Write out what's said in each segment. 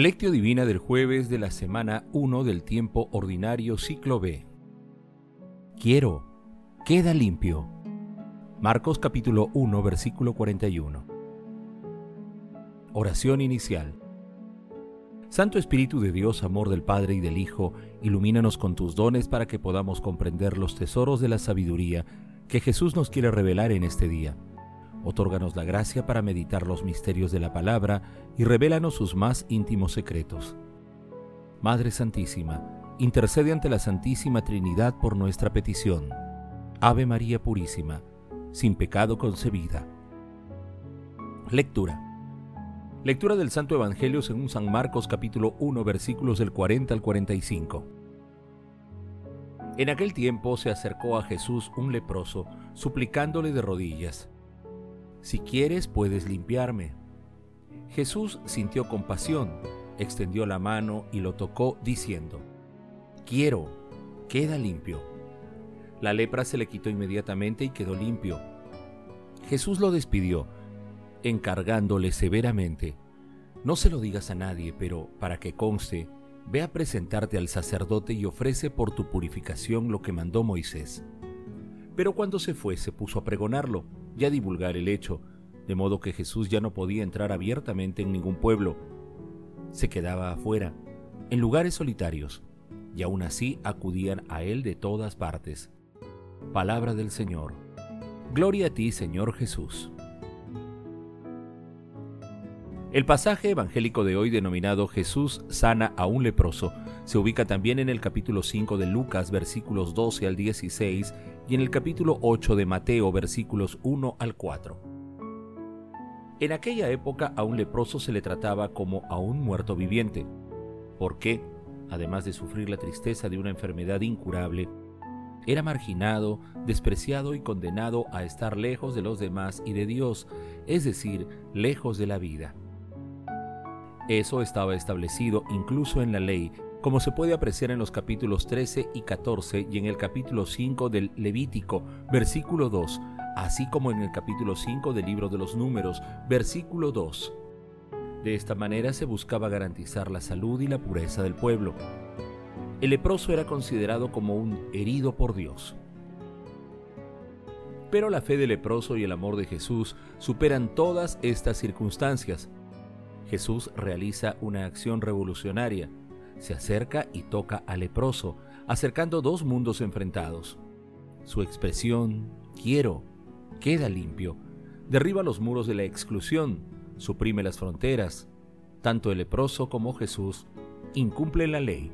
Lectio Divina del jueves de la semana 1 del tiempo ordinario ciclo B. Quiero, queda limpio. Marcos capítulo 1 versículo 41. Oración inicial. Santo Espíritu de Dios, amor del Padre y del Hijo, ilumínanos con tus dones para que podamos comprender los tesoros de la sabiduría que Jesús nos quiere revelar en este día Otórganos la gracia para meditar los misterios de la palabra y revélanos sus más íntimos secretos. Madre Santísima, intercede ante la Santísima Trinidad por nuestra petición. Ave María Purísima, sin pecado concebida. Lectura. Lectura del Santo Evangelio según San Marcos capítulo 1 versículos del 40 al 45. En aquel tiempo se acercó a Jesús un leproso, suplicándole de rodillas si quieres puedes limpiarme. Jesús sintió compasión, extendió la mano y lo tocó diciendo, Quiero, queda limpio. La lepra se le quitó inmediatamente y quedó limpio. Jesús lo despidió, encargándole severamente, No se lo digas a nadie, pero para que conste, ve a presentarte al sacerdote y ofrece por tu purificación lo que mandó Moisés. Pero cuando se fue se puso a pregonarlo y a divulgar el hecho, de modo que Jesús ya no podía entrar abiertamente en ningún pueblo. Se quedaba afuera, en lugares solitarios, y aún así acudían a él de todas partes. Palabra del Señor. Gloria a ti, Señor Jesús. El pasaje evangélico de hoy denominado Jesús sana a un leproso se ubica también en el capítulo 5 de Lucas versículos 12 al 16 y en el capítulo 8 de Mateo versículos 1 al 4. En aquella época a un leproso se le trataba como a un muerto viviente, porque, además de sufrir la tristeza de una enfermedad incurable, era marginado, despreciado y condenado a estar lejos de los demás y de Dios, es decir, lejos de la vida. Eso estaba establecido incluso en la ley como se puede apreciar en los capítulos 13 y 14 y en el capítulo 5 del Levítico, versículo 2, así como en el capítulo 5 del libro de los números, versículo 2. De esta manera se buscaba garantizar la salud y la pureza del pueblo. El leproso era considerado como un herido por Dios. Pero la fe del leproso y el amor de Jesús superan todas estas circunstancias. Jesús realiza una acción revolucionaria se acerca y toca al leproso, acercando dos mundos enfrentados. Su expresión, quiero, queda limpio, derriba los muros de la exclusión, suprime las fronteras. Tanto el leproso como Jesús incumplen la ley.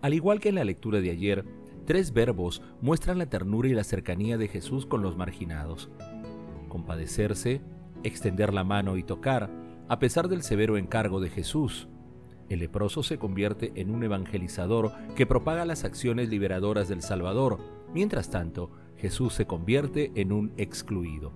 Al igual que en la lectura de ayer, tres verbos muestran la ternura y la cercanía de Jesús con los marginados. Compadecerse, extender la mano y tocar, a pesar del severo encargo de Jesús, el leproso se convierte en un evangelizador que propaga las acciones liberadoras del Salvador. Mientras tanto, Jesús se convierte en un excluido.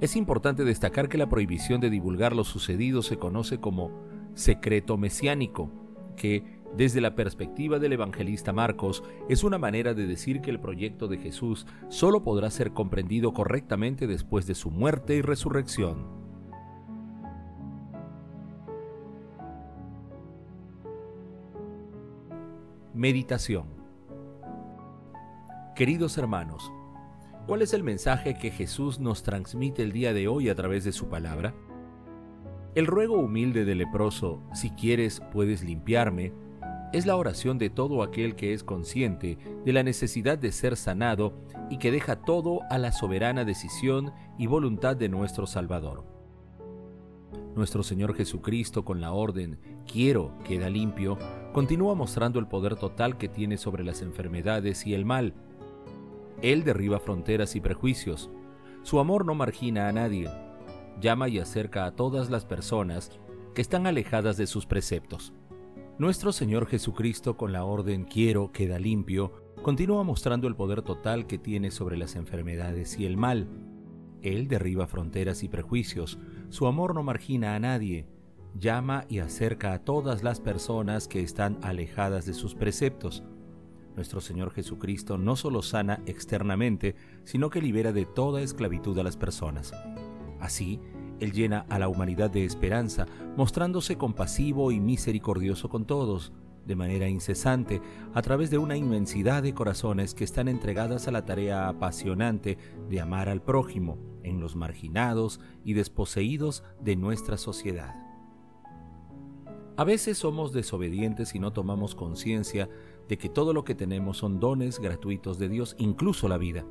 Es importante destacar que la prohibición de divulgar lo sucedido se conoce como secreto mesiánico, que, desde la perspectiva del evangelista Marcos, es una manera de decir que el proyecto de Jesús solo podrá ser comprendido correctamente después de su muerte y resurrección. Meditación Queridos hermanos, ¿cuál es el mensaje que Jesús nos transmite el día de hoy a través de su palabra? El ruego humilde del leproso, si quieres puedes limpiarme, es la oración de todo aquel que es consciente de la necesidad de ser sanado y que deja todo a la soberana decisión y voluntad de nuestro Salvador. Nuestro Señor Jesucristo con la orden quiero queda limpio continúa mostrando el poder total que tiene sobre las enfermedades y el mal. Él derriba fronteras y prejuicios. Su amor no margina a nadie. Llama y acerca a todas las personas que están alejadas de sus preceptos. Nuestro Señor Jesucristo con la orden quiero queda limpio continúa mostrando el poder total que tiene sobre las enfermedades y el mal. Él derriba fronteras y prejuicios. Su amor no margina a nadie llama y acerca a todas las personas que están alejadas de sus preceptos. Nuestro Señor Jesucristo no solo sana externamente, sino que libera de toda esclavitud a las personas. Así, Él llena a la humanidad de esperanza, mostrándose compasivo y misericordioso con todos, de manera incesante, a través de una inmensidad de corazones que están entregadas a la tarea apasionante de amar al prójimo en los marginados y desposeídos de nuestra sociedad. A veces somos desobedientes y no tomamos conciencia de que todo lo que tenemos son dones gratuitos de Dios, incluso la vida.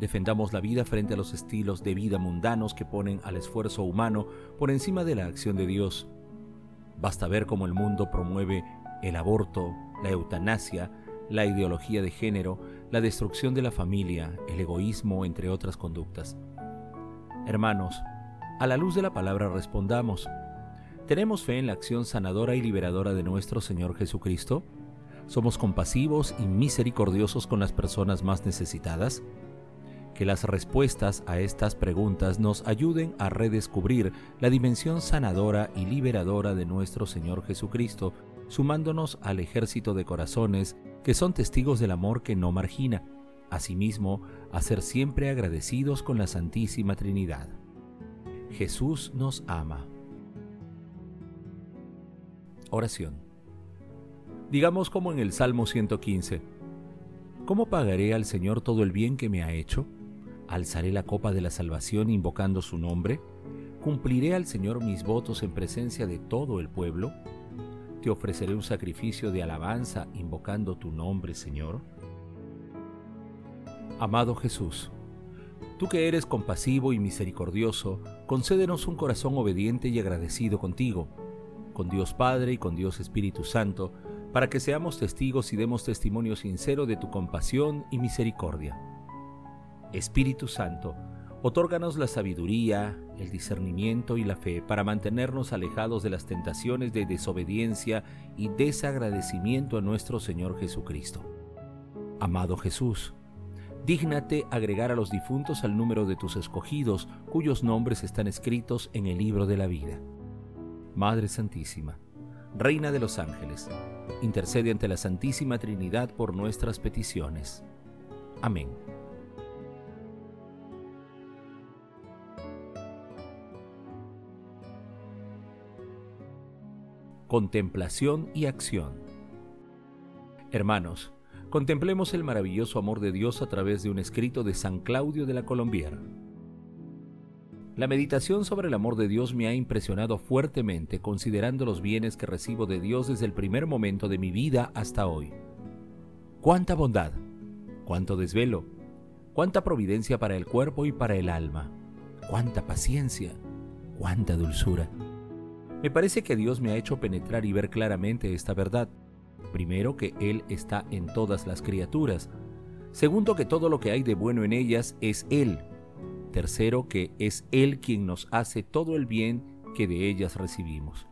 Defendamos la vida frente a los estilos de vida mundanos que ponen al esfuerzo humano por encima de la acción de Dios. Basta ver cómo el mundo promueve el aborto, la eutanasia, la ideología de género, la destrucción de la familia, el egoísmo, entre otras conductas. Hermanos, a la luz de la palabra respondamos. ¿Tenemos fe en la acción sanadora y liberadora de nuestro Señor Jesucristo? ¿Somos compasivos y misericordiosos con las personas más necesitadas? Que las respuestas a estas preguntas nos ayuden a redescubrir la dimensión sanadora y liberadora de nuestro Señor Jesucristo, sumándonos al ejército de corazones que son testigos del amor que no margina, asimismo a ser siempre agradecidos con la Santísima Trinidad. Jesús nos ama. Oración. Digamos como en el Salmo 115, ¿Cómo pagaré al Señor todo el bien que me ha hecho? Alzaré la copa de la salvación invocando su nombre, cumpliré al Señor mis votos en presencia de todo el pueblo, te ofreceré un sacrificio de alabanza invocando tu nombre, Señor. Amado Jesús, tú que eres compasivo y misericordioso, concédenos un corazón obediente y agradecido contigo, con Dios Padre y con Dios Espíritu Santo, para que seamos testigos y demos testimonio sincero de tu compasión y misericordia Espíritu Santo, otórganos la sabiduría, el discernimiento y la fe para mantenernos alejados de las tentaciones de desobediencia y desagradecimiento a nuestro Señor Jesucristo. Amado Jesús, dígnate agregar a los difuntos al número de tus escogidos, cuyos nombres están escritos en el libro de la vida. Madre Santísima, Reina de los ángeles, intercede ante la Santísima Trinidad por nuestras peticiones. Amén. Contemplación y acción. Hermanos, contemplemos el maravilloso amor de Dios a través de un escrito de San Claudio de la Colombiera. La meditación sobre el amor de Dios me ha impresionado fuertemente considerando los bienes que recibo de Dios desde el primer momento de mi vida hasta hoy. Cuánta bondad, cuánto desvelo, cuánta providencia para el cuerpo y para el alma, cuánta paciencia, cuánta dulzura. Me parece que Dios me ha hecho penetrar y ver claramente esta verdad. Primero, que Él está en todas las criaturas. Segundo, que todo lo que hay de bueno en ellas es Él. Tercero, que es Él quien nos hace todo el bien que de ellas recibimos.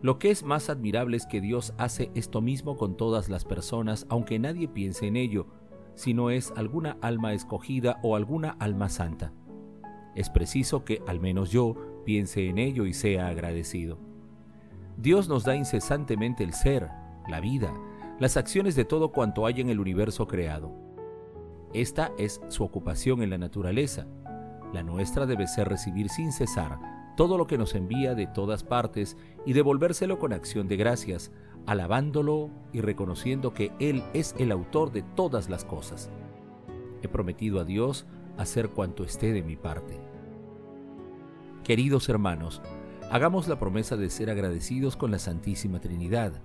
Lo que es más admirable es que Dios hace esto mismo con todas las personas, aunque nadie piense en ello, si no es alguna alma escogida o alguna alma santa. Es preciso que, al menos yo, piense en ello y sea agradecido. Dios nos da incesantemente el ser, la vida, las acciones de todo cuanto hay en el universo creado. Esta es su ocupación en la naturaleza. La nuestra debe ser recibir sin cesar todo lo que nos envía de todas partes y devolvérselo con acción de gracias, alabándolo y reconociendo que Él es el autor de todas las cosas. He prometido a Dios hacer cuanto esté de mi parte. Queridos hermanos, hagamos la promesa de ser agradecidos con la Santísima Trinidad.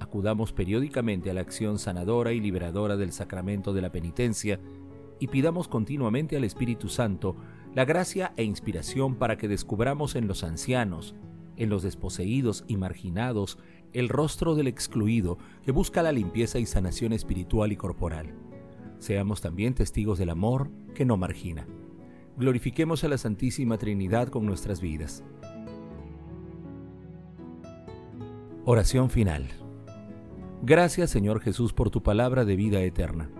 Acudamos periódicamente a la acción sanadora y liberadora del sacramento de la penitencia y pidamos continuamente al Espíritu Santo la gracia e inspiración para que descubramos en los ancianos, en los desposeídos y marginados, el rostro del excluido que busca la limpieza y sanación espiritual y corporal. Seamos también testigos del amor que no margina glorifiquemos a la Santísima Trinidad con nuestras vidas. Oración final. Gracias Señor Jesús por tu palabra de vida eterna.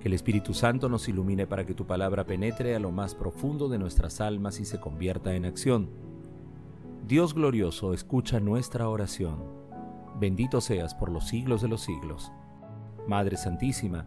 Que el Espíritu Santo nos ilumine para que tu palabra penetre a lo más profundo de nuestras almas y se convierta en acción. Dios glorioso, escucha nuestra oración. Bendito seas por los siglos de los siglos. Madre Santísima,